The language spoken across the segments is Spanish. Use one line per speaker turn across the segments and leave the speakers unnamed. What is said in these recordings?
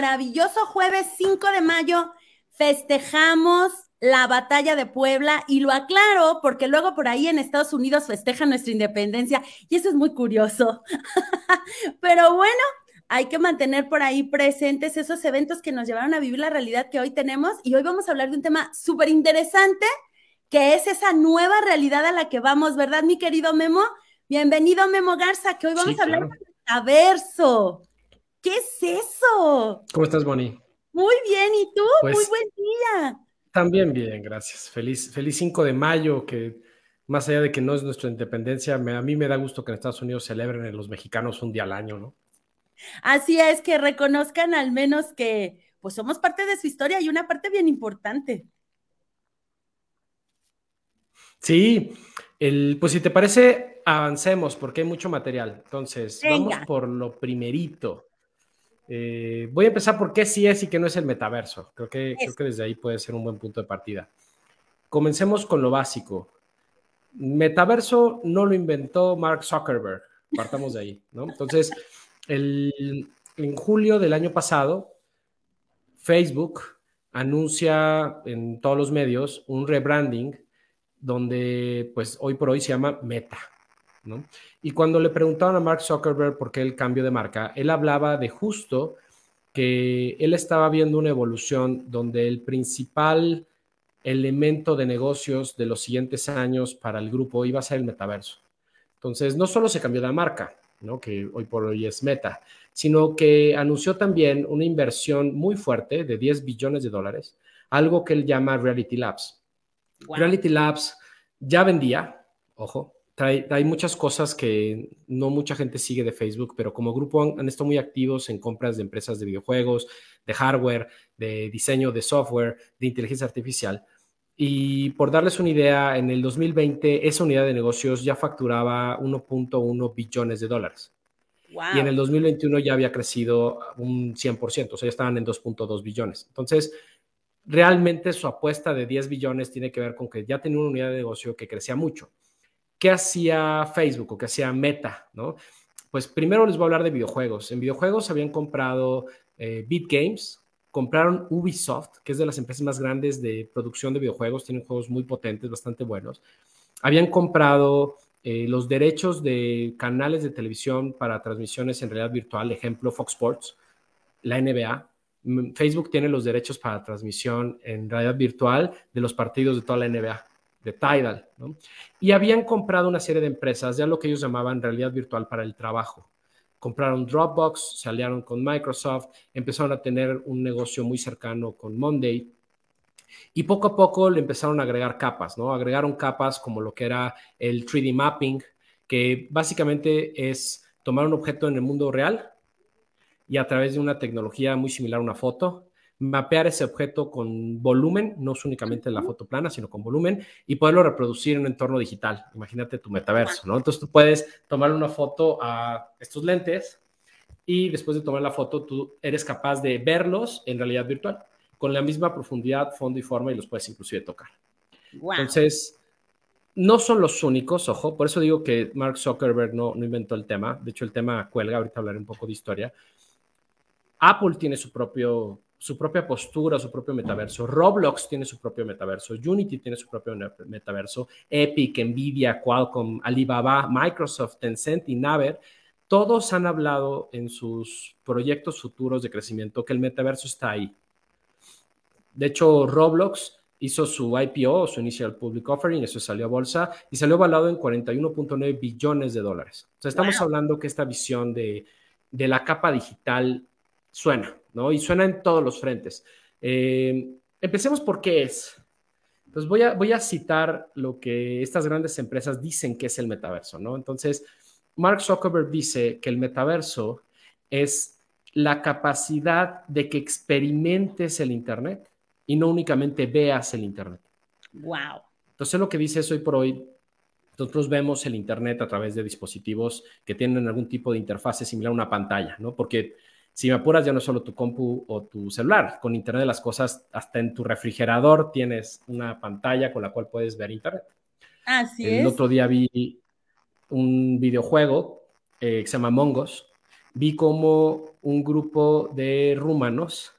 Maravilloso jueves 5 de mayo. Festejamos la batalla de Puebla y lo aclaro porque luego por ahí en Estados Unidos festejan nuestra independencia y eso es muy curioso. Pero bueno, hay que mantener por ahí presentes esos eventos que nos llevaron a vivir la realidad que hoy tenemos y hoy vamos a hablar de un tema súper interesante que es esa nueva realidad a la que vamos, ¿verdad, mi querido Memo? Bienvenido, Memo Garza, que hoy vamos a hablar de metaverso. ¿Qué es eso?
¿Cómo estás, Bonnie?
Muy bien, ¿y tú? Pues, Muy buen día.
También bien, gracias. Feliz, feliz 5 de mayo, que más allá de que no es nuestra independencia, a mí me da gusto que en Estados Unidos celebren en los mexicanos un día al año, ¿no?
Así es, que reconozcan al menos que pues somos parte de su historia y una parte bien importante.
Sí, el, pues si te parece, avancemos porque hay mucho material. Entonces, vamos por lo primerito. Eh, voy a empezar por qué sí es y qué no es el metaverso. Creo que, creo que desde ahí puede ser un buen punto de partida. Comencemos con lo básico. Metaverso no lo inventó Mark Zuckerberg. Partamos de ahí, ¿no? Entonces, el, en julio del año pasado, Facebook anuncia en todos los medios un rebranding donde pues hoy por hoy se llama Meta. ¿No? Y cuando le preguntaron a Mark Zuckerberg por qué el cambio de marca, él hablaba de justo que él estaba viendo una evolución donde el principal elemento de negocios de los siguientes años para el grupo iba a ser el metaverso. Entonces, no solo se cambió de marca, ¿no? que hoy por hoy es Meta, sino que anunció también una inversión muy fuerte de 10 billones de dólares, algo que él llama Reality Labs. Reality Labs ya vendía, ojo, hay muchas cosas que no mucha gente sigue de Facebook, pero como grupo han, estado muy activos en compras de empresas de videojuegos, de hardware, de diseño de software, de inteligencia artificial. Y por darles una idea, en el 2020 esa unidad de negocios ya facturaba 1.1 billones de dólares. Y en el 2021 ya había crecido un 100%, o sea, ya estaban en 2.2 billones. Entonces, realmente su apuesta de 10 billones tiene que ver con que ya tenía una unidad de negocio que crecía mucho. ¿Qué hacía Facebook o qué hacía Meta? ¿no? Pues primero les voy a hablar de videojuegos. En videojuegos habían comprado eh, Games, compraron Ubisoft, que es de las empresas más grandes de producción de videojuegos, tienen juegos muy potentes, bastante buenos. Habían comprado eh, los derechos de canales de televisión para transmisiones en realidad virtual, ejemplo Fox Sports, la NBA, Mm, Facebook tiene los derechos para transmisión en realidad virtual de los partidos de toda la NBA, de Tidal, ¿no? Y habían comprado una serie de empresas, ya lo que ellos llamaban realidad virtual para el trabajo. Compraron Dropbox, se aliaron con Microsoft, empezaron a tener un negocio muy cercano con Monday, y poco a poco le empezaron a agregar capas, ¿no? Agregaron capas como lo que era el 3D mapping, que básicamente es tomar un objeto en el mundo real, y a través de una tecnología muy similar a una foto, mapear ese objeto con volumen, no es únicamente la foto plana, sino con volumen, y poderlo reproducir en un entorno digital. Imagínate tu metaverso, ¿no? Entonces tú puedes tomar una foto a estos lentes y después de tomar la foto tú eres capaz de verlos en realidad virtual, con la misma profundidad, fondo y forma, y los puedes inclusive tocar. Entonces, no son los únicos, ojo, por eso digo que Mark Zuckerberg no, no inventó el tema, de hecho el tema cuelga, ahorita hablaré un poco de historia, Apple tiene su, propio, su propia postura, su propio metaverso. Roblox tiene su propio metaverso. Unity tiene su propio metaverso. Epic, Nvidia, Qualcomm, Alibaba, Microsoft, Tencent y Naver. Todos han hablado en sus proyectos futuros de crecimiento que el metaverso está ahí. De hecho, Roblox hizo su IPO, su Initial Public Offering, eso salió a bolsa y salió avalado en 41.9 billones de dólares. O sea, estamos hablando que esta visión de, de la capa digital suena, ¿no? Y suena en todos los frentes. Eh, empecemos por qué es. Entonces voy a, voy a citar lo que estas grandes empresas dicen que es el metaverso, ¿no? Entonces, Mark Zuckerberg dice que el metaverso es la capacidad de que experimentes el Internet y no únicamente veas el Internet.
Wow.
Entonces lo que dice es hoy por hoy, nosotros vemos el Internet a través de dispositivos que tienen algún tipo de interfase similar a una pantalla, ¿no? Porque si me apuras, ya no es solo tu compu o tu celular. Con Internet de las Cosas, hasta en tu refrigerador tienes una pantalla con la cual puedes ver Internet.
Así
El otro día vi un videojuego eh, que se llama Mongos, vi como un grupo de rumanos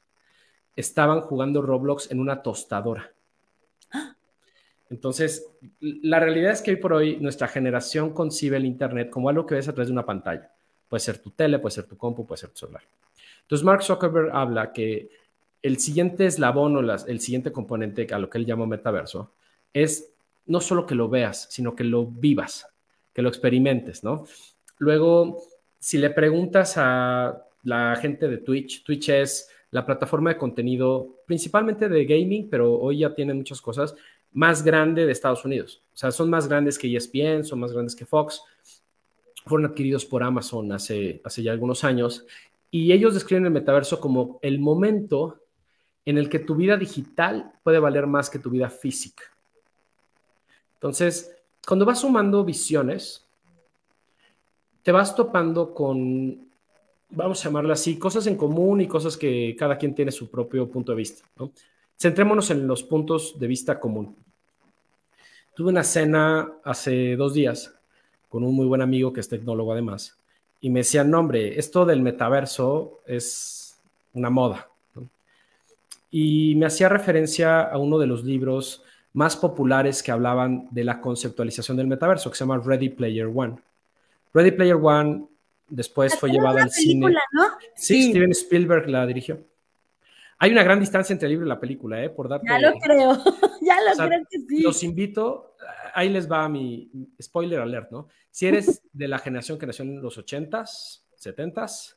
estaban jugando Roblox en una tostadora. Entonces, la realidad es que hoy por hoy nuestra generación concibe el Internet como algo que ves a través de una pantalla. Puede ser tu tele, puede ser tu compu, puede ser tu celular. Entonces, Mark Zuckerberg habla que el siguiente eslabón o el siguiente componente a lo que él llama metaverso es no solo que lo veas, sino que lo vivas, que lo experimentes, ¿no? Luego, si le preguntas a la gente de Twitch, Twitch es la plataforma de contenido principalmente de gaming, pero hoy ya tiene muchas cosas, más grande de Estados Unidos. O sea, son más grandes que ESPN, son más grandes que Fox. Fueron adquiridos por Amazon hace, ya algunos años. Y ellos describen el metaverso como el momento en el que tu vida digital puede valer más que tu vida física. Entonces, cuando vas sumando visiones, te vas topando con, vamos a llamarlo así, cosas en común y cosas que cada quien tiene su propio punto de vista. Centrémonos en los puntos de vista común. Tuve una cena hace dos días con un muy buen amigo que es tecnólogo además, y me decía, no hombre, esto del metaverso es una moda. Y me hacía referencia a uno de los libros más populares que hablaban de la conceptualización del metaverso, que se llama Ready Player One. Ready Player One después fue llevado al cine. Sí, Steven Spielberg la dirigió. Hay una gran distancia entre el libro y la película, ¿eh? Por darte,
ya lo creo, ya lo creo que sí.
Los invito, ahí les va mi spoiler alert, ¿no? Si eres de la generación que nació en los 80s, 70s,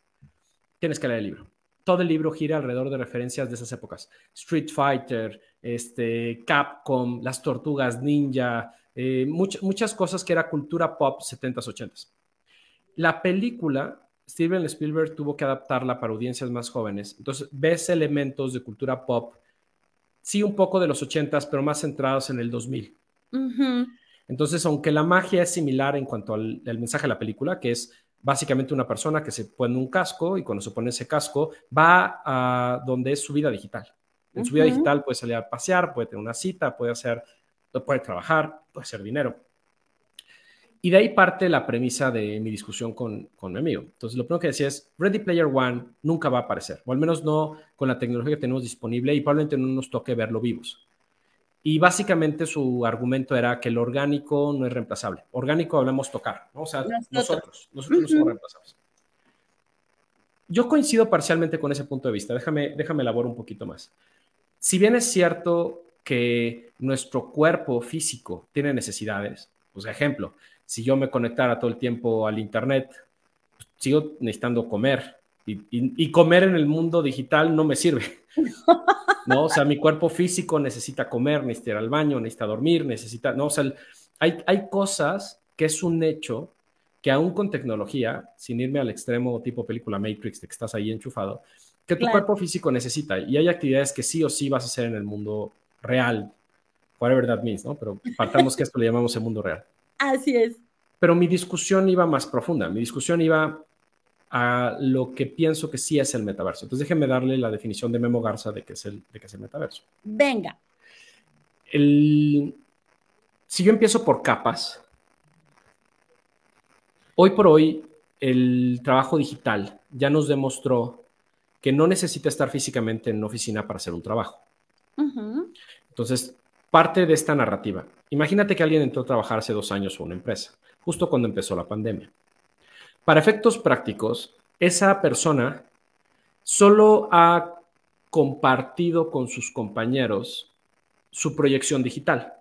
tienes que leer el libro. Todo el libro gira alrededor de referencias de esas épocas. Street Fighter, este, Capcom, las tortugas ninja, eh, muchas cosas que era cultura pop 70s, 80s. La película, Steven Spielberg tuvo que adaptarla para audiencias más jóvenes. Entonces, ves elementos de cultura pop, sí un poco de los 80s, pero más centrados en el 2000. Entonces, aunque la magia es similar en cuanto al, mensaje de la película, que es básicamente una persona que se pone un casco y cuando se pone ese casco va a donde es su vida digital. En su vida digital puede salir a pasear, puede tener una cita, puede hacer, puede trabajar, puede hacer dinero. Y de ahí parte la premisa de mi discusión con, con mi amigo. Entonces, lo primero que decía es, Ready Player One nunca va a aparecer, o al menos no con la tecnología que tenemos disponible y probablemente no nos toque verlo vivos. Y básicamente su argumento era que el orgánico no es reemplazable. Orgánico hablamos tocar, ¿no? O sea, nosotros, nosotros, no somos reemplazables. Yo coincido parcialmente con ese punto de vista. Déjame, déjame elaborar un poquito más. Si bien es cierto que nuestro cuerpo físico tiene necesidades, pues ejemplo, si yo me conectara todo el tiempo al Internet, pues, sigo necesitando comer. Y, comer en el mundo digital no me sirve. ¿no? O sea, mi cuerpo físico necesita comer, necesita ir al baño, necesita dormir, necesita, no, o sea, hay, hay cosas que es un hecho que aún con tecnología, sin irme al extremo tipo película Matrix de que estás ahí enchufado, que tu cuerpo físico necesita. Y hay actividades que sí o sí vas a hacer en el mundo real, whatever that means, ¿no? Pero partamos que esto le llamamos el mundo real.
Así es.
Pero mi discusión iba más profunda. Mi discusión iba a lo que pienso que sí es el metaverso. Entonces déjenme darle la definición de Memo Garza de qué es el, de qué es el metaverso.
Venga.
El, si yo empiezo por capas, hoy por hoy el trabajo digital ya nos demostró que no necesita estar físicamente en una oficina para hacer un trabajo. Entonces, parte de esta narrativa. Imagínate que alguien entró a trabajar hace dos años en una empresa, justo cuando empezó la pandemia. Para efectos prácticos, esa persona solo ha compartido con sus compañeros su proyección digital,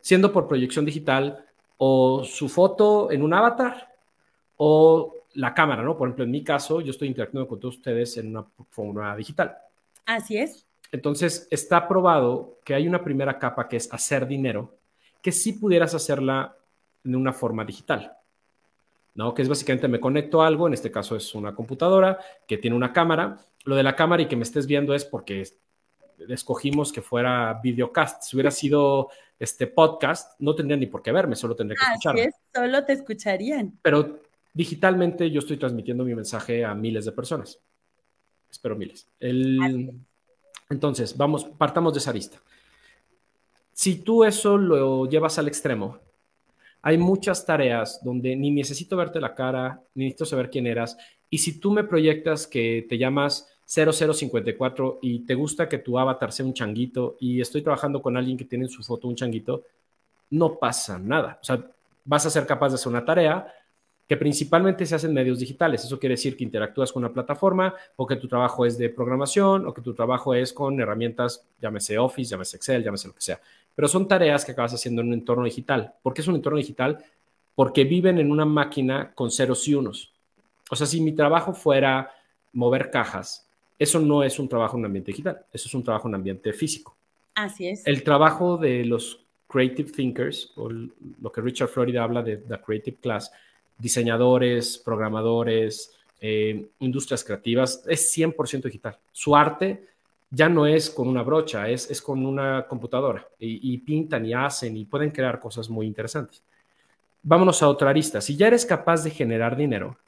siendo por proyección digital o su foto en un avatar o la cámara, ¿no? Por ejemplo, en mi caso, yo estoy interactuando con todos ustedes en una forma digital.
Así es.
Entonces, está probado que hay una primera capa que es hacer dinero, que sí pudieras hacerla en una forma digital. ¿no? Que es básicamente me conecto a algo, en este caso es una computadora que tiene una cámara. Lo de la cámara y que me estés viendo es porque escogimos que fuera videocast. Si hubiera sido este podcast, no tendría ni por qué verme, solo tendría que escucharme.
Así es, solo te escucharían.
Pero digitalmente yo estoy transmitiendo mi mensaje a miles de personas. Espero miles. Entonces, vamos, partamos de esa lista. Si tú eso lo llevas al extremo, hay muchas tareas donde ni necesito verte la cara, ni necesito saber quién eras. Y si tú me proyectas que te llamas 0054 y te gusta que tu avatar sea un changuito y estoy trabajando con alguien que tiene en su foto un changuito, no pasa nada. O sea, vas a ser capaz de hacer una tarea que principalmente se hace en medios digitales. Eso quiere decir que interactúas con una plataforma o que tu trabajo es de programación o que tu trabajo es con herramientas, llámese Office, llámese Excel, llámese lo que sea. Pero son tareas que acabas haciendo en un entorno digital. ¿Por qué es un entorno digital? Porque viven en una máquina con ceros y unos. O sea, si mi trabajo fuera mover cajas, eso no es un trabajo en un ambiente digital, eso es un trabajo en un ambiente físico.
Así es.
El trabajo de los creative thinkers, o lo que Richard Florida habla de la creative class, diseñadores, programadores, eh, industrias creativas, es 100% digital. Su arte ya no es con una brocha, es, es con una computadora y, pintan y hacen y pueden crear cosas muy interesantes. Vámonos a otra arista. Si ya eres capaz de generar dinero,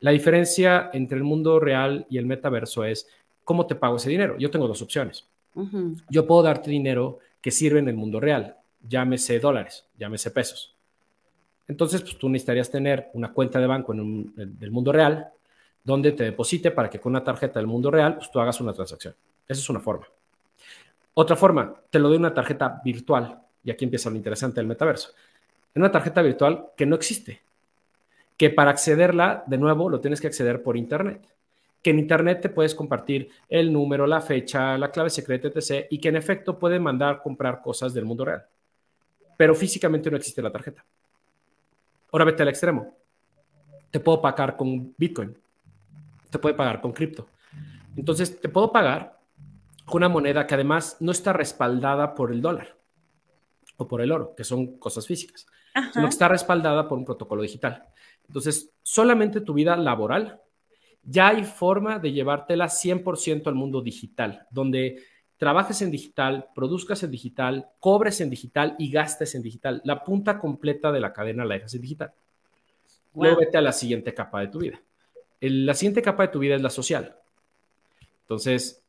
la diferencia entre el mundo real y el metaverso es cómo te pago ese dinero. Yo tengo dos opciones. Yo puedo darte dinero que sirve en el mundo real, llámese dólares, llámese pesos. Entonces, pues, tú necesitarías tener una cuenta de banco en, el mundo real donde te deposite para que con una tarjeta del mundo real, pues tú hagas una transacción. Esa es una forma. Otra forma, te lo doy una tarjeta virtual. Y aquí empieza lo interesante del metaverso. En una tarjeta virtual que no existe. Que para accederla, de nuevo, lo tienes que acceder por Internet. Que en Internet te puedes compartir el número, la fecha, la clave secreta, etc. Y que en efecto puede mandar comprar cosas del mundo real. Pero físicamente no existe la tarjeta. Ahora vete al extremo. Te puedo pagar con Bitcoin. Te puede pagar con cripto. Entonces, te puedo pagar una moneda que además no está respaldada por el dólar o por el oro, que son cosas físicas, sino que está respaldada por un protocolo digital. Entonces, solamente tu vida laboral, ya hay forma de llevártela 100% al mundo digital, donde trabajes en digital, produzcas en digital, cobres en digital y gastes en digital. La punta completa de la cadena la dejas en digital. Luego vete a la siguiente capa de tu vida. la siguiente capa de tu vida es la social. Entonces,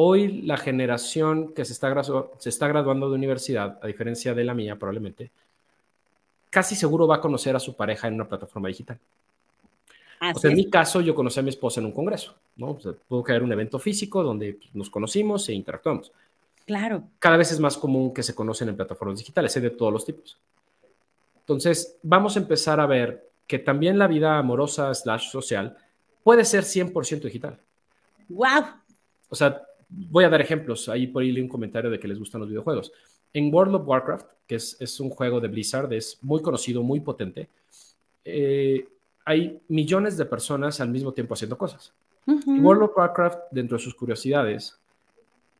Hoy la generación que se está, se está graduando de universidad, a diferencia de la mía probablemente, casi seguro va a conocer a su pareja en una plataforma digital. En mi caso, yo conocí a mi esposa en un congreso, ¿no? O sea, pudo caer un evento físico donde pues, nos conocimos e interactuamos.
Claro.
Cada vez es más común que se conocen en plataformas digitales, hay de todos los tipos. Entonces, vamos a empezar a ver que también la vida amorosa slash social puede ser 100% digital.
¡Wow!
O sea, voy a dar ejemplos. Ahí por ahí un comentario de que les gustan los videojuegos. En World of Warcraft, que es, un juego de Blizzard, es muy conocido, muy potente, eh, hay millones de personas al mismo tiempo haciendo cosas. World of Warcraft, dentro de sus curiosidades,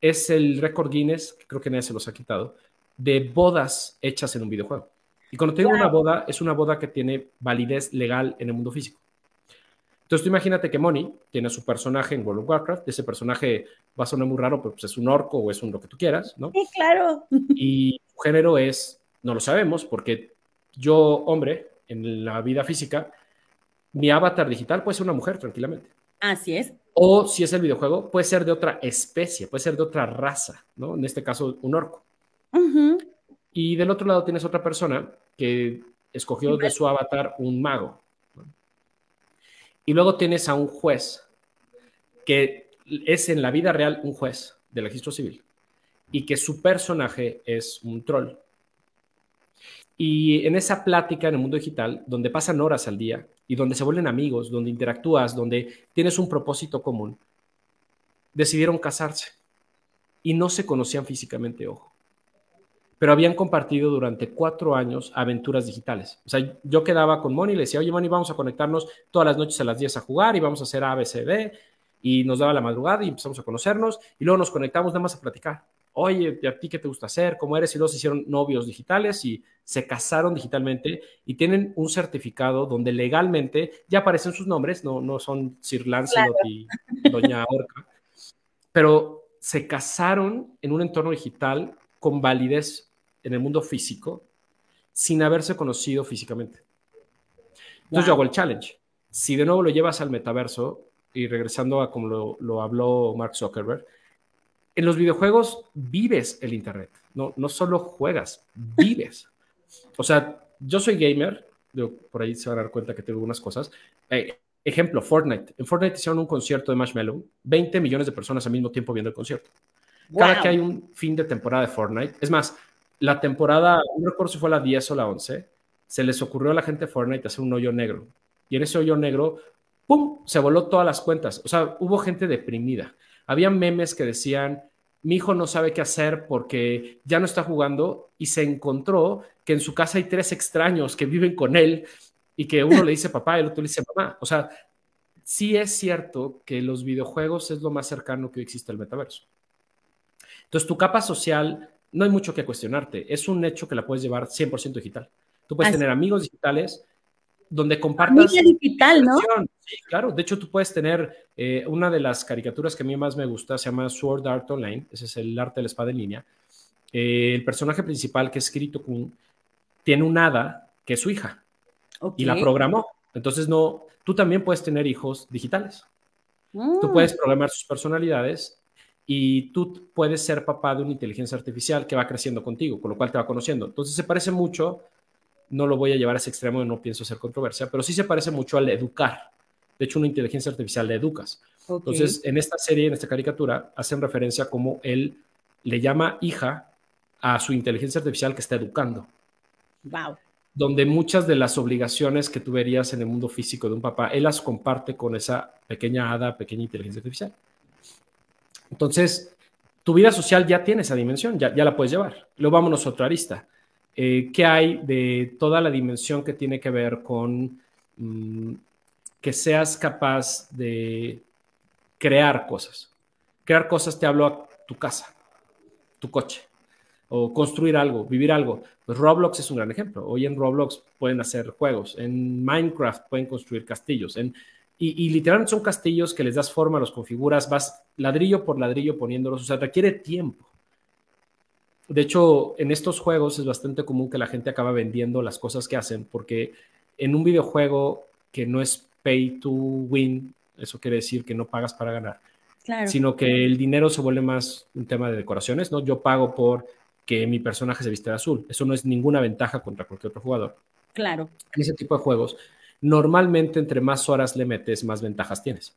es el récord Guinness, que creo que nadie se los ha quitado, de bodas hechas en un videojuego. Y cuando tengo una boda, es una boda que tiene validez legal en el mundo físico. Entonces tú imagínate que Moni tiene su personaje en World of Warcraft, ese personaje va a sonar muy raro, pero pues es un orco o es un lo que tú quieras, ¿no?
Sí, claro.
Y su género es, no lo sabemos, porque yo, hombre, en la vida física, mi avatar digital puede ser una mujer tranquilamente.
Así es.
O si es el videojuego, puede ser de otra especie, puede ser de otra raza, ¿no? En este caso, un orco. Y del otro lado tienes otra persona que escogió de su avatar un mago. Y luego tienes a un juez que es en la vida real un juez del registro civil y que su personaje es un troll. Y en esa plática en el mundo digital, donde pasan horas al día y donde se vuelven amigos, donde interactúas, donde tienes un propósito común, decidieron casarse y no se conocían físicamente, ojo pero habían compartido durante cuatro años aventuras digitales. O sea, yo quedaba con Moni y le decía, oye, Moni, vamos a conectarnos todas las noches a las 10 a jugar y vamos a hacer ABCD. Y nos daba la madrugada y empezamos a conocernos y luego nos conectamos nada más a platicar. Oye, ¿a ti qué te gusta hacer? ¿Cómo eres? Y se hicieron novios digitales y se casaron digitalmente y tienen un certificado donde legalmente ya aparecen sus nombres, no, no son Sir Lancelot y Doña Orca, pero se casaron en un entorno digital con validez en el mundo físico sin haberse conocido físicamente. Entonces yo hago el challenge. Si de nuevo lo llevas al metaverso, y regresando a como lo, habló Mark Zuckerberg, en los videojuegos vives el Internet, no, no solo juegas, vives. O sea, yo soy gamer, por ahí se van a dar cuenta que tengo algunas cosas. Eh, ejemplo, Fortnite. En Fortnite hicieron un concierto de Marshmallow, 20 millones de personas al mismo tiempo viendo el concierto. Cada que hay un fin de temporada de Fortnite, es más, la temporada, no recuerdo si fue la 10 o la 11, se les ocurrió a la gente de Fortnite hacer un hoyo negro. Y en ese hoyo negro, ¡pum!, se voló todas las cuentas. O sea, hubo gente deprimida. Había memes que decían, mi hijo no sabe qué hacer porque ya no está jugando y se encontró que en su casa hay tres extraños que viven con él y que uno le dice papá y el otro le dice mamá. O sea, sí es cierto que los videojuegos es lo más cercano que existe al metaverso. Entonces, tu capa social, no hay mucho que cuestionarte. Es un hecho que la puedes llevar 100% digital. Tú puedes tener amigos digitales donde compartas.
digital, ¿no?
Sí, claro. De hecho, tú puedes tener eh, una de las caricaturas que a mí más me gusta, se llama Sword Art Online. Ese es el arte de la espada en línea. Eh, el personaje principal, que es Kirito Kun, tiene un hada que es su hija y la programó. Entonces, no, tú también puedes tener hijos digitales. Tú mm. puedes programar sus personalidades y tú puedes ser papá de una inteligencia artificial que va creciendo contigo, con lo cual te va conociendo. Entonces, se parece mucho no lo voy a llevar a ese extremo, no pienso hacer controversia, pero sí se parece mucho al educar. De hecho, una inteligencia artificial le educas. Entonces, en esta serie, en esta caricatura, hacen referencia a cómo él le llama hija a su inteligencia artificial que está educando.
Wow.
Donde muchas de las obligaciones que tú verías en el mundo físico de un papá, él las comparte con esa pequeña hada, pequeña inteligencia artificial. Entonces, tu vida social ya tiene esa dimensión, ya, ya la puedes llevar. Luego vámonos a otra arista eh, ¿qué hay de toda la dimensión que tiene que ver con mm, que seas capaz de crear cosas? Crear cosas te hablo a tu casa, tu coche, o construir algo, vivir algo. Pues Roblox es un gran ejemplo. Hoy en Roblox pueden hacer juegos, en Minecraft pueden construir castillos, y, y, literalmente son castillos que les das forma, los configuras, vas ladrillo por ladrillo poniéndolos, o sea, requiere tiempo. De hecho, en estos juegos es bastante común que la gente acaba vendiendo las cosas que hacen, porque en un videojuego que no es pay to win, eso quiere decir que no pagas para ganar, sino que el dinero se vuelve más un tema de decoraciones, ¿no? Yo pago por que mi personaje se viste de azul. Eso no es ninguna ventaja contra cualquier otro jugador.
Claro.
En ese tipo de juegos, normalmente entre más horas le metes, más ventajas tienes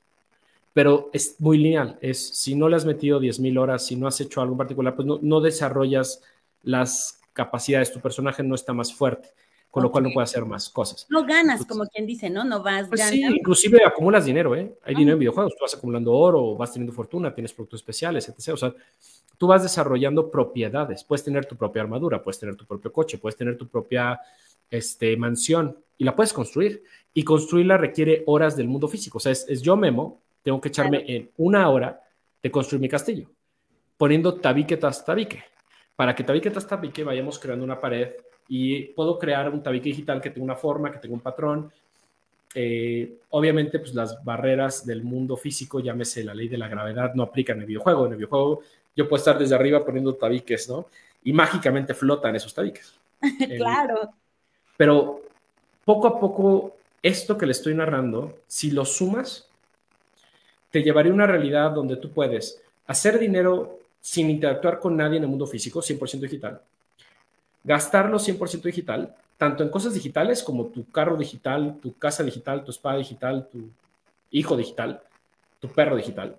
pero es muy lineal. Es si no le has metido 10.000 horas, si no has hecho algo en particular, pues no, desarrollas las capacidades, tu personaje no está más fuerte, con lo cual no puede hacer más cosas.
No ganas, como quien dice, ¿no? No vas
pues Sí, inclusive acumulas dinero, ¿eh? Hay dinero en videojuegos, tú vas acumulando oro, vas teniendo fortuna, tienes productos especiales, etc. O sea, tú vas desarrollando propiedades. Puedes tener tu propia armadura, puedes tener tu propio coche, puedes tener tu propia este, mansión y la puedes construir. Y construirla requiere horas del mundo físico. O sea, es yo memo, tengo que echarme en una hora de construir mi castillo, poniendo tabique tras tabique. Para que tabique tras tabique vayamos creando una pared y puedo crear un tabique digital que tenga una forma, que tenga un patrón. Eh, obviamente, pues las barreras del mundo físico, llámese la ley de la gravedad, no aplican en el videojuego. En el videojuego yo puedo estar desde arriba poniendo tabiques, ¿no? Y mágicamente flotan esos tabiques.
claro.
pero poco a poco, esto que le estoy narrando, si lo sumas, te llevaría a una realidad donde tú puedes hacer dinero sin interactuar con nadie en el mundo físico, 100% digital, gastarlo 100% digital, tanto en cosas digitales como tu carro digital, tu casa digital, tu espada digital, tu hijo digital, tu perro digital,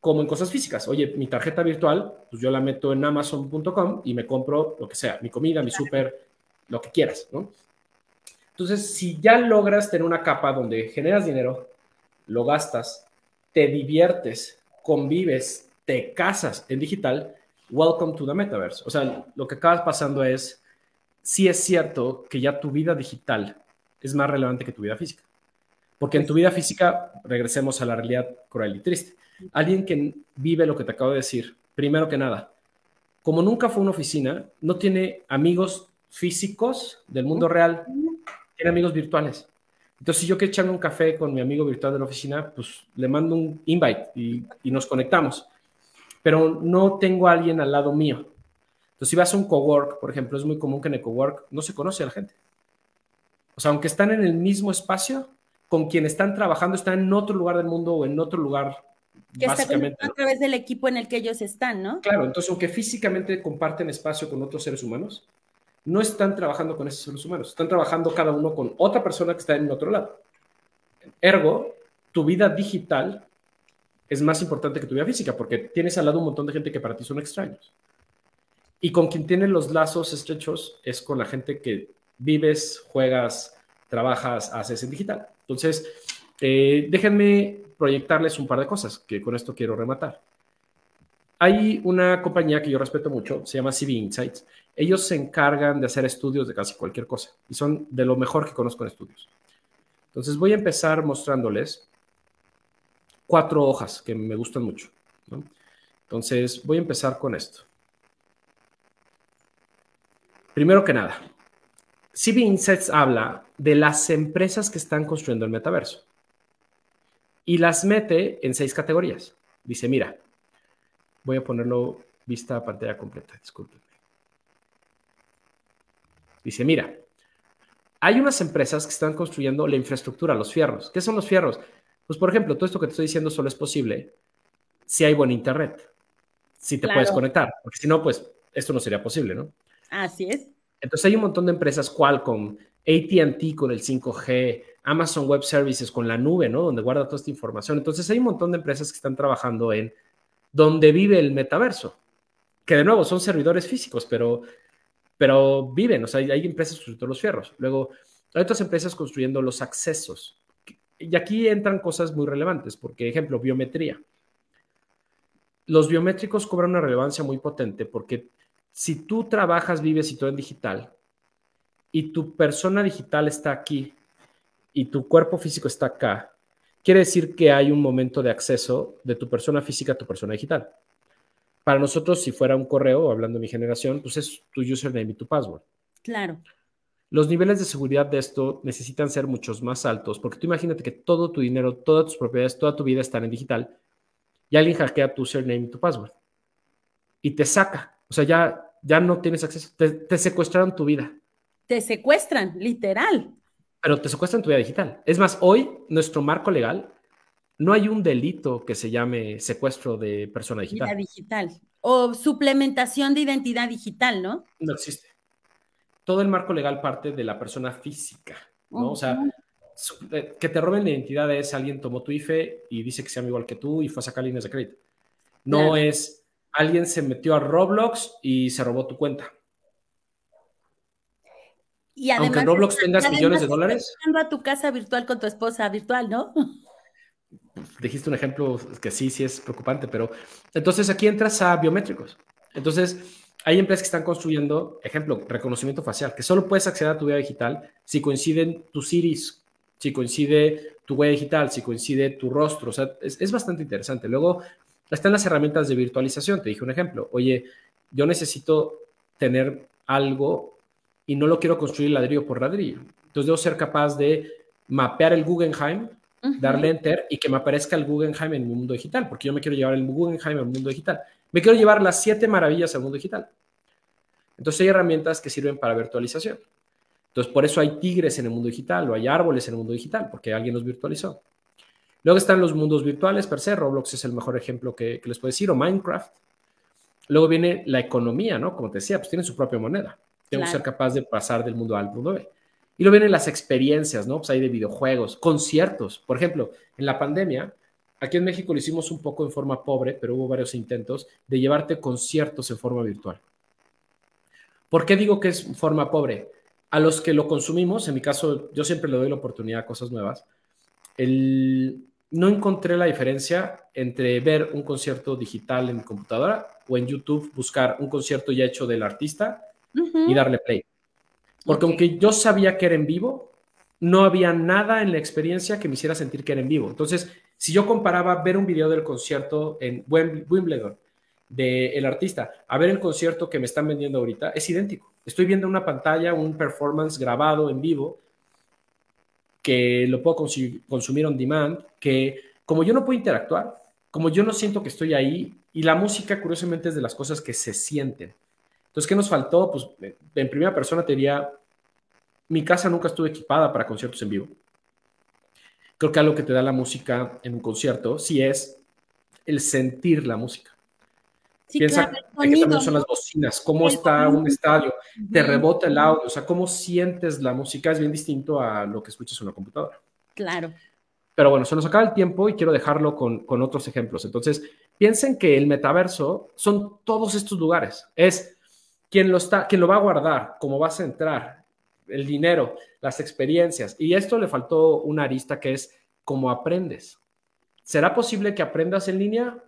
como en cosas físicas. Oye, mi tarjeta virtual, pues yo la meto en amazon.com y me compro lo que sea, mi comida, mi súper, lo que quieras, ¿no? Entonces, si ya logras tener una capa donde generas dinero, lo gastas, te diviertes, convives, te casas en digital, welcome to the metaverse. O sea, lo que acabas pasando es, sí es cierto que ya tu vida digital es más relevante que tu vida física. Porque en tu vida física, regresemos a la realidad cruel y triste. Alguien que vive lo que te acabo de decir, primero que nada, como nunca fue una oficina, no tiene amigos físicos del mundo real, tiene amigos virtuales. Entonces, si yo quiero echarme un café con mi amigo virtual de la oficina, pues le mando un invite y, nos conectamos. Pero no tengo a alguien al lado mío. Entonces, si vas a un cowork, por ejemplo, es muy común que en el cowork no se conoce a la gente. O sea, aunque están en el mismo espacio, con quien están trabajando están en otro lugar del mundo o en otro lugar.
Que básicamente, a través del equipo en el que ellos están, ¿no?
Claro, entonces aunque físicamente comparten espacio con otros seres humanos, no están trabajando con esos seres humanos, están trabajando cada uno con otra persona que está en otro lado. Ergo, tu vida digital es más importante que tu vida física, porque tienes al lado un montón de gente que para ti son extraños. Y con quien tienes los lazos estrechos es con la gente que vives, juegas, trabajas, haces en digital. Entonces, eh, déjenme proyectarles un par de cosas que con esto quiero rematar. Hay una compañía que yo respeto mucho, se llama CV Insights. Ellos se encargan de hacer estudios de casi cualquier cosa y son de lo mejor que conozco en estudios. Entonces voy a empezar mostrándoles cuatro hojas que me gustan mucho. Entonces voy a empezar con esto. Primero que nada, CV Insights habla de las empresas que están construyendo el metaverso y las mete en seis categorías. Dice, mira, voy a ponerlo vista a pantalla completa, discúlpenme. Dice, mira, hay unas empresas que están construyendo la infraestructura, los fierros. ¿Qué son los fierros? Pues, por ejemplo, todo esto que te estoy diciendo solo es posible si hay buen internet, si te puedes conectar, porque si no, pues esto no sería posible, ¿no?
Así es.
Entonces hay un montón de empresas, Qualcomm, ATT con el 5G, Amazon Web Services con la nube, ¿no? Donde guarda toda esta información. Entonces hay un montón de empresas que están trabajando en donde vive el metaverso, que de nuevo son servidores físicos, pero, pero viven, o sea, hay, empresas construyendo los fierros. Luego hay otras empresas construyendo los accesos. Y aquí entran cosas muy relevantes, porque, ejemplo, biometría. Los biométricos cobran una relevancia muy potente porque si tú trabajas, vives y todo en digital, y tu persona digital está aquí y tu cuerpo físico está acá, quiere decir que hay un momento de acceso de tu persona física a tu persona digital. Para nosotros, si fuera un correo, hablando de mi generación, pues es tu username y tu password.
Claro.
Los niveles de seguridad de esto necesitan ser muchos más altos, porque tú imagínate que todo tu dinero, todas tus propiedades, toda tu vida están en digital y alguien hackea tu username y tu password y te saca. O sea, ya ya no tienes acceso, te, secuestraron tu vida.
Te secuestran, literal.
Pero te secuestran tu vida digital. Es más, hoy nuestro marco legal no hay un delito que se llame secuestro de persona digital.
Vida digital. O suplementación de identidad digital, ¿no?
No existe. Todo el marco legal parte de la persona física, ¿no? O sea, eh, que te roben la identidad es alguien tomó tu IFE y dice que se llama igual que tú y fue a sacar líneas de crédito. No es alguien se metió a Roblox y se robó tu cuenta.
Y además,
Aunque Roblox tengas millones de dólares.
a tu casa virtual con tu esposa virtual, ¿no?
Dijiste un ejemplo que sí, sí es preocupante, pero entonces aquí entras a biométricos. Entonces, hay empresas que están construyendo, ejemplo, reconocimiento facial, que solo puedes acceder a tu vida digital si coinciden tus iris, si coincide tu huella digital, si coincide tu rostro. O sea, es, es bastante interesante. Luego, están las herramientas de virtualización. Te dije un ejemplo. Oye, yo necesito tener algo y no lo quiero construir ladrillo por ladrillo. Entonces debo ser capaz de mapear el Guggenheim, darle enter y que me aparezca el Guggenheim en mi mundo digital, porque yo me quiero llevar el Guggenheim al mundo digital. Me quiero llevar las siete maravillas al mundo digital. Entonces hay herramientas que sirven para virtualización. Entonces por eso hay tigres en el mundo digital o hay árboles en el mundo digital, porque alguien los virtualizó. Luego están los mundos virtuales per se, Roblox es el mejor ejemplo que, les puedo decir, o Minecraft. Luego viene la economía, ¿no? Como te decía, pues tiene su propia moneda. Tengo que ser capaz de pasar del mundo A al mundo B. Y luego vienen las experiencias, ¿no? Pues hay de videojuegos, conciertos. Por ejemplo, en la pandemia, aquí en México lo hicimos un poco en forma pobre, pero hubo varios intentos de llevarte conciertos en forma virtual. ¿Por qué digo que es forma pobre? A los que lo consumimos, en mi caso, yo siempre le doy la oportunidad a cosas nuevas. El, no encontré la diferencia entre ver un concierto digital en mi computadora o en YouTube buscar un concierto ya hecho del artista y darle play. Porque aunque yo sabía que era en vivo, no había nada en la experiencia que me hiciera sentir que era en vivo. Entonces, si yo comparaba ver un video del concierto en Wimbledon del artista a ver el concierto que me están vendiendo ahorita, es idéntico. Estoy viendo una pantalla, un performance grabado en vivo que lo puedo consumir on demand, que como yo no puedo interactuar, como yo no siento que estoy ahí, y la música curiosamente es de las cosas que se sienten. Entonces, ¿qué nos faltó? Pues en primera persona te diría, mi casa nunca estuvo equipada para conciertos en vivo. Creo que algo que te da la música en un concierto sí es el sentir la música. Piensa que también son las bocinas, cómo está un estadio. te rebota el audio, o sea, cómo sientes la música es bien distinto a lo que escuchas en una computadora.
Claro.
Pero bueno, se nos acaba el tiempo y quiero dejarlo con, con otros ejemplos. Entonces, piensen que el metaverso son todos estos lugares. Es quien lo, está, quien lo va a guardar, cómo vas a entrar, el dinero, las experiencias. Y esto le faltó una arista que es cómo aprendes. ¿Será posible que aprendas en línea?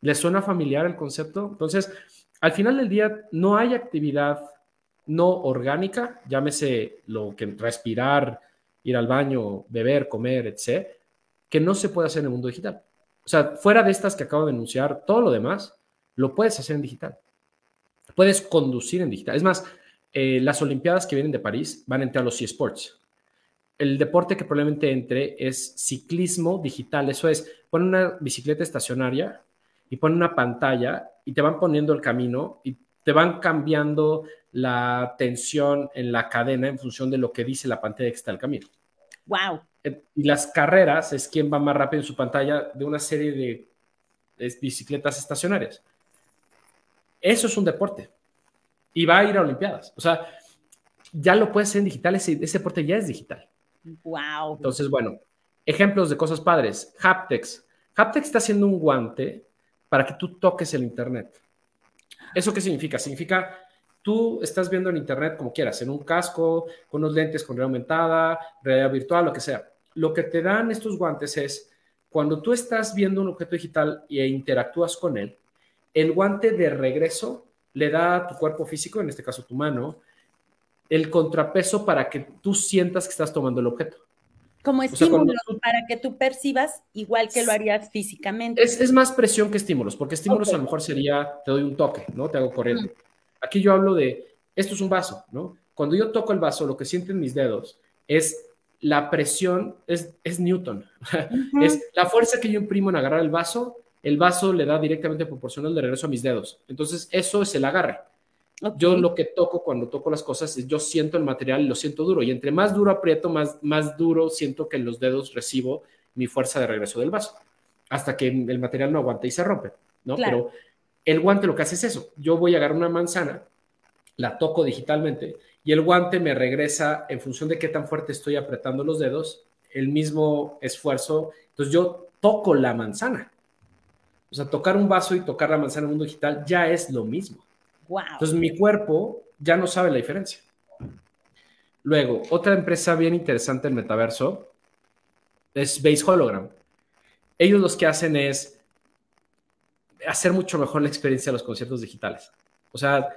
¿Le suena familiar el concepto? Entonces, al final del día, no hay actividad no orgánica, llámese lo que respirar, ir al baño, beber, comer, etc., que no se puede hacer en el mundo digital. O sea, fuera de estas que acabo de enunciar, todo lo demás lo puedes hacer en digital. Puedes conducir en digital. Es más, eh, las Olimpiadas que vienen de París van a entrar a los eSports. El deporte que probablemente entre es ciclismo digital. Eso es, pon una bicicleta estacionaria y pon una pantalla y te van poniendo el camino y te van cambiando la tensión en la cadena en función de lo que dice la pantalla que está el camino.
Wow.
Y las carreras es quien va más rápido en su pantalla de una serie de bicicletas estacionarias. Eso es un deporte. Y va a ir a Olimpiadas. O sea, ya lo puedes hacer en digital, ese, deporte ya es digital.
Wow.
Entonces, bueno, ejemplos de cosas padres. Haptex. Haptex está haciendo un guante para que tú toques el Internet. ¿Eso qué significa? Significa tú estás viendo en Internet como quieras, en un casco, con unos lentes con realidad aumentada, realidad virtual, lo que sea. Lo que te dan estos guantes es cuando tú estás viendo un objeto digital e interactúas con él, el guante de regreso le da a tu cuerpo físico, en este caso tu mano, el contrapeso para que tú sientas que estás tomando el objeto.
Como estímulo para que tú percibas igual que lo harías físicamente.
Es, más presión que estímulos, porque estímulos a lo mejor sería, te doy un toque, ¿no? Te hago corriente. Aquí yo hablo de, esto es un vaso, ¿no? Cuando yo toco el vaso, lo que sienten mis dedos es la presión, es, es Newton. es la fuerza que yo imprimo en agarrar el vaso, el vaso le da directamente proporcional de regreso a mis dedos. Entonces, eso es el agarre. Yo lo que toco cuando toco las cosas es yo siento el material y lo siento duro. Y entre más duro aprieto, más, más duro siento que en los dedos recibo mi fuerza de regreso del vaso. Hasta que el material no aguanta y se rompe, ¿no? Pero el guante lo que hace es eso. Yo voy a agarrar una manzana, la toco digitalmente y el guante me regresa en función de qué tan fuerte estoy apretando los dedos, el mismo esfuerzo. Entonces yo toco la manzana. O sea, tocar un vaso y tocar la manzana en el mundo digital ya es lo mismo. Entonces mi cuerpo ya no sabe la diferencia. Luego, otra empresa bien interesante en metaverso es Base Hologram. Ellos los que hacen es hacer mucho mejor la experiencia de los conciertos digitales. O sea,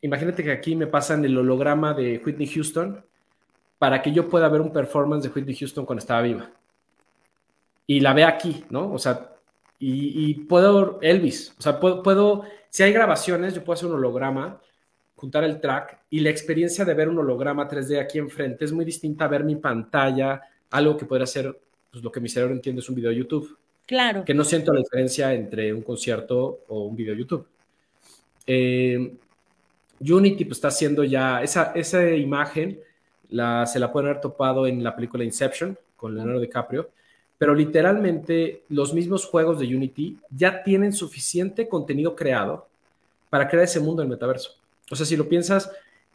imagínate que aquí me pasan el holograma de Whitney Houston para que yo pueda ver un performance de Whitney Houston cuando estaba viva. Y la ve aquí, ¿no? O sea, y, puedo, Elvis, o sea, puedo, si hay grabaciones, yo puedo hacer un holograma, juntar el track y la experiencia de ver un holograma 3D aquí enfrente es muy distinta a ver mi pantalla, algo que podría ser, pues lo que mi cerebro entiende es un video de YouTube.
Claro.
Que no siento la diferencia entre un concierto o un video de YouTube. Eh, Unity pues, está haciendo ya esa, esa imagen, la, se la pueden haber topado en la película Inception con Leonardo DiCaprio, pero literalmente los mismos juegos de Unity ya tienen suficiente contenido creado para crear ese mundo del metaverso. O sea, si lo piensas,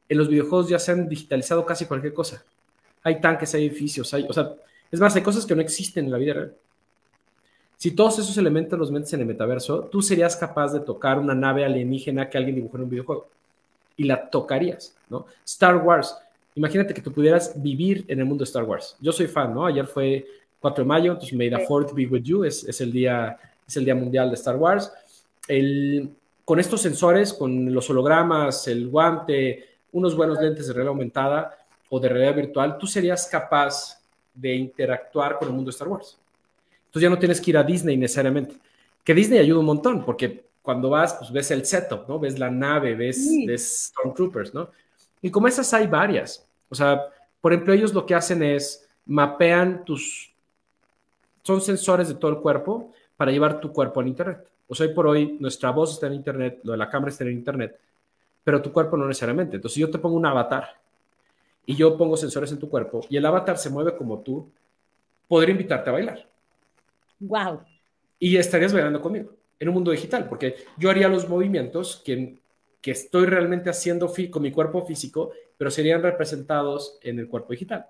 en los videojuegos ya se han digitalizado casi cualquier cosa. Hay tanques, hay edificios, hay, o sea, es más, hay cosas que no existen en la vida real. Si todos esos elementos los metes en el metaverso, tú serías capaz de tocar una nave alienígena que alguien dibujó en un videojuego y la tocarías, ¿no? Star Wars, imagínate que tú pudieras vivir en el mundo de Star Wars. Yo soy fan, ¿no? Ayer fue 4 de mayo, entonces May the Fourth be with you, es, el día, es el día mundial de Star Wars. El, con estos sensores, con los hologramas, el guante, unos buenos lentes de realidad aumentada o de realidad virtual, tú serías capaz de interactuar con el mundo de Star Wars. Entonces ya no tienes que ir a Disney necesariamente. Que Disney ayuda un montón, porque cuando vas, pues ves el setup, ¿no? Ves la nave, ves, ves Stormtroopers, ¿no? Y como esas hay varias. O sea, por ejemplo, ellos lo que hacen es mapean tus, son sensores de todo el cuerpo para llevar tu cuerpo al Internet. O sea, hoy por hoy nuestra voz está en Internet, lo de la cámara está en Internet, pero tu cuerpo no necesariamente. Entonces, si yo te pongo un avatar y yo pongo sensores en tu cuerpo y el avatar se mueve como tú, podría invitarte a bailar.
Wow.
Y estarías bailando conmigo en un mundo digital, porque yo haría los movimientos que que estoy realmente haciendo con mi cuerpo físico, pero serían representados en el cuerpo digital.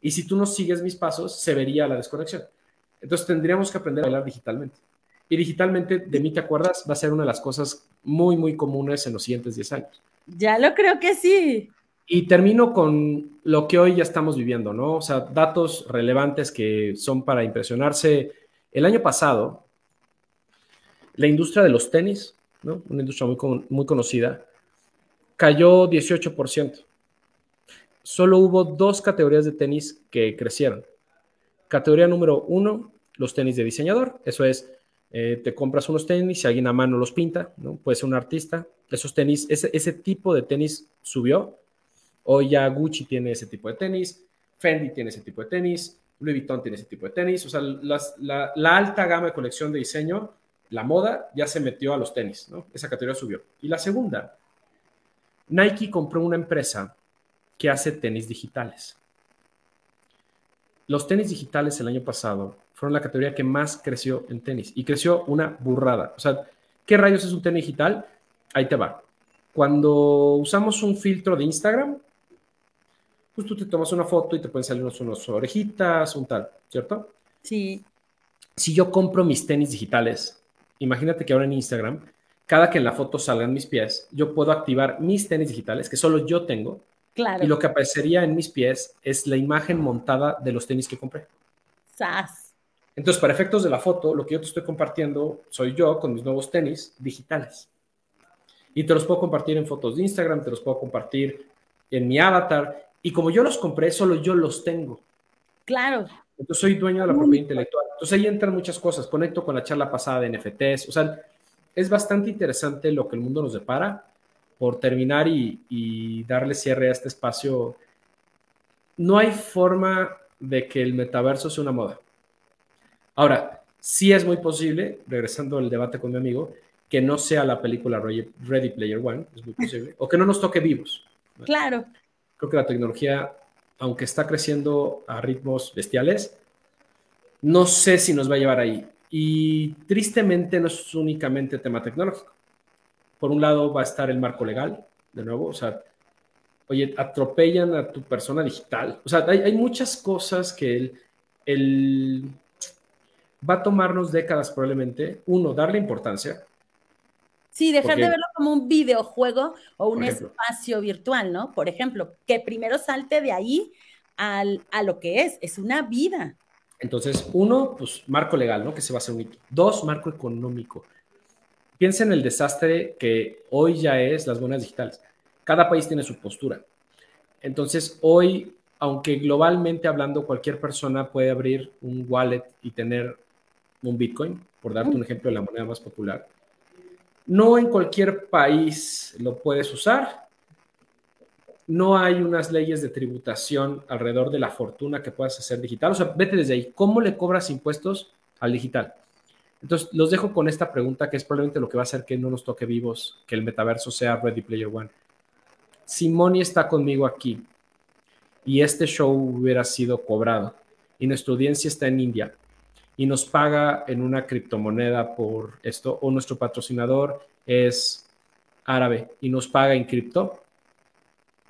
Y si tú no sigues mis pasos, se vería la desconexión. Entonces tendríamos que aprender a bailar digitalmente. Y digitalmente, de mí te acuerdas, va a ser una de las cosas muy, muy comunes en los siguientes 10 años.
Ya lo creo que sí.
Y termino con lo que hoy ya estamos viviendo, ¿no? O sea, datos relevantes que son para impresionarse. El año pasado, la industria de los tenis, ¿no? Una industria muy, muy conocida, cayó 18%. Solo hubo dos categorías de tenis que crecieron. Categoría número uno, los tenis de diseñador. Eso es, eh, te compras unos tenis y alguien a mano los pinta, ¿no? Puede ser un artista. Esos tenis, ese, ese tipo de tenis subió. Hoy ya Gucci tiene ese tipo de tenis, Fendi tiene ese tipo de tenis, Louis Vuitton tiene ese tipo de tenis. O sea, la, la, alta gama de colección de diseño, la moda, ya se metió a los tenis, ¿no? Esa categoría subió. Y la segunda, Nike compró una empresa que hace tenis digitales. Los tenis digitales el año pasado fueron la categoría que más creció en tenis y creció una burrada. O sea, ¿qué rayos es un tenis digital? Ahí te va. Cuando usamos un filtro de Instagram, pues tú te tomas una foto y te pueden salir unos, unos orejitas, un tal, ¿cierto?
Sí.
Si yo compro mis tenis digitales, imagínate que ahora en Instagram, cada que en la foto salgan mis pies, yo puedo activar mis tenis digitales, que solo yo tengo, y lo que aparecería en mis pies es la imagen montada de los tenis que compré.
¡Sas!
Entonces, para efectos de la foto, lo que yo te estoy compartiendo soy yo con mis nuevos tenis digitales. Y te los puedo compartir en fotos de Instagram, te los puedo compartir en mi avatar. Y como yo los compré, solo yo los tengo.
Claro.
Entonces soy dueño de la propiedad intelectual. Entonces ahí entran muchas cosas. Conecto con la charla pasada de NFTs. O sea, es bastante interesante lo que el mundo nos depara por terminar y, darle cierre a este espacio, no hay forma de que el metaverso sea una moda. Ahora, sí es muy posible, regresando al debate con mi amigo, que no sea la película Ready Player One, es muy posible, o que no nos toque vivos.
Claro.
Creo que la tecnología, aunque está creciendo a ritmos bestiales, no sé si nos va a llevar ahí. Y tristemente no es únicamente tema tecnológico por un lado va a estar el marco legal, de nuevo, o sea, oye, atropellan a tu persona digital. O sea, hay, muchas cosas que el, va a tomarnos décadas probablemente, uno, darle importancia.
Sí, dejar de verlo como un videojuego o un espacio virtual, ¿no? Por ejemplo, que primero salte de ahí al, a lo que es, es una vida.
Entonces, uno, pues marco legal, ¿no? Que se va a hacer un hito. Dos, marco económico. Piensa en el desastre que hoy ya es las monedas digitales. Cada país tiene su postura. Entonces, hoy, aunque globalmente hablando cualquier persona puede abrir un wallet y tener un Bitcoin, por darte un ejemplo de la moneda más popular, no en cualquier país lo puedes usar. No hay unas leyes de tributación alrededor de la fortuna que puedas hacer digital. O sea, vete desde ahí. ¿Cómo le cobras impuestos al digital? Entonces, los dejo con esta pregunta que es probablemente lo que va a hacer que no nos toque vivos, que el metaverso sea Ready Player One. Si Moni está conmigo aquí y este show hubiera sido cobrado y nuestra audiencia está en India y nos paga en una criptomoneda por esto, o nuestro patrocinador es árabe y nos paga en cripto,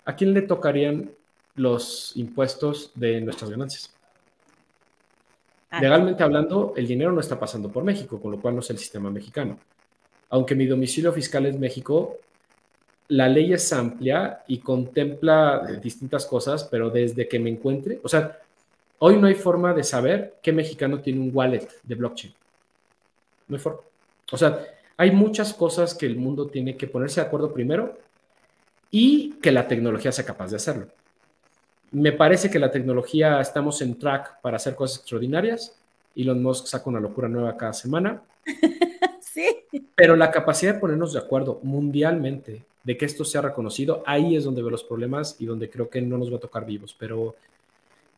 ¿a quién le tocarían los impuestos de nuestras ganancias? Legalmente hablando, el dinero no está pasando por México, con lo cual no es el sistema mexicano. Aunque mi domicilio fiscal es México, la ley es amplia y contempla distintas cosas, pero desde que me encuentre, o sea, hoy no hay forma de saber qué mexicano tiene un wallet de blockchain. No hay forma. O sea, hay muchas cosas que el mundo tiene que ponerse de acuerdo primero y que la tecnología sea capaz de hacerlo. Me parece que la tecnología estamos en track para hacer cosas extraordinarias. Elon Musk saca una locura nueva cada semana.
sí.
Pero la capacidad de ponernos de acuerdo mundialmente de que esto sea reconocido, ahí es donde veo los problemas y donde creo que no nos va a tocar vivos. Pero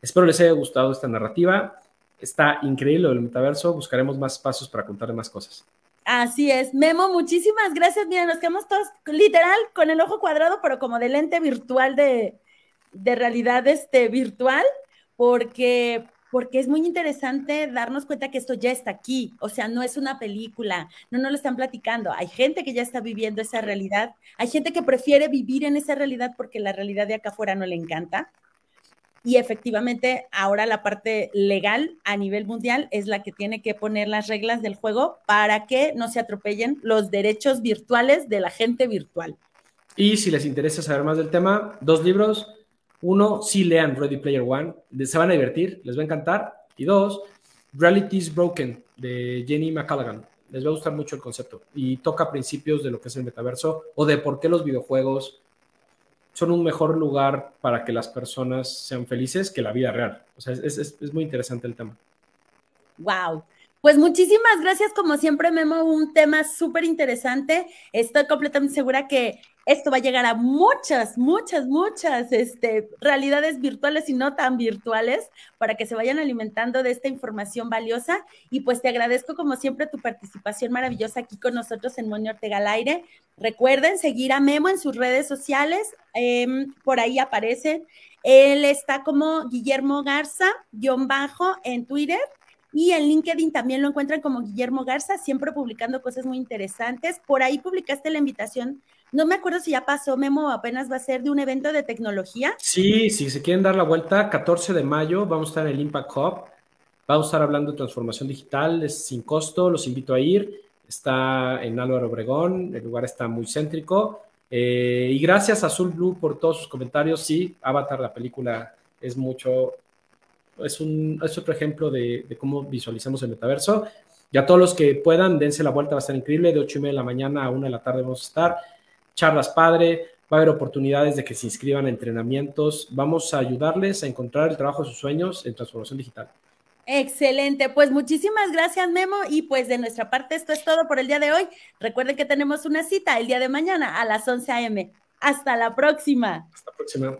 espero les haya gustado esta narrativa. Está increíble el metaverso. Buscaremos más pasos para contarle más cosas.
Así es. Memo, muchísimas gracias. Mira, nos quedamos todos literal con el ojo cuadrado, pero como de lente virtual de, de realidad este, virtual, porque porque es muy interesante darnos cuenta que esto ya está aquí, o sea, no es una película, no nos lo están platicando, hay gente que ya está viviendo esa realidad, hay gente que prefiere vivir en esa realidad porque la realidad de acá afuera no le encanta. Y efectivamente, ahora la parte legal a nivel mundial es la que tiene que poner las reglas del juego para que no se atropellen los derechos virtuales de la gente virtual.
Y si les interesa saber más del tema, dos libros, uno, sí lean Ready Player One, se van a divertir, les va a encantar. Y dos, Reality is Broken, de Jenny McCallaghan. Les va a gustar mucho el concepto y toca principios de lo que es el metaverso o de por qué los videojuegos son un mejor lugar para que las personas sean felices que la vida real. O sea, es, es muy interesante el tema.
Wow. Pues muchísimas gracias, como siempre, Memo, un tema súper interesante. Estoy completamente segura que esto va a llegar a muchas, muchas, muchas este, realidades virtuales y no tan virtuales para que se vayan alimentando de esta información valiosa. Y pues te agradezco, como siempre, tu participación maravillosa aquí con nosotros en Moni Ortega al aire. Recuerden seguir a Memo en sus redes sociales, em, por ahí aparecen. Él está como Guillermo Garza, guion bajo en Twitter y en LinkedIn también lo encuentran como Guillermo Garza, siempre publicando cosas muy interesantes. Por ahí publicaste la invitación. No me acuerdo si ya pasó, Memo, apenas va a ser de un evento de tecnología.
Sí, si se quieren dar la vuelta, 14 de mayo vamos a estar en el Impact Hub. Vamos a estar hablando de transformación digital, es sin costo, los invito a ir. Está en Álvaro Obregón, el lugar está muy céntrico. Eh, y gracias a Azul por todos sus comentarios. Sí, Avatar, la película, es mucho, es, un, es otro ejemplo de, cómo visualizamos el metaverso. Y a todos los que puedan, dense la vuelta, va a estar increíble. De 8 y media de la mañana a 1 de la tarde vamos a estar. Charlas padre, va a haber oportunidades de que se inscriban a entrenamientos. Vamos a ayudarles a encontrar el trabajo de sus sueños en transformación digital.
Excelente, pues muchísimas gracias Memo y pues de nuestra parte esto es todo por el día de hoy. Recuerden que tenemos una cita el día de mañana a las 11 a.m. Hasta la próxima.
Hasta la próxima.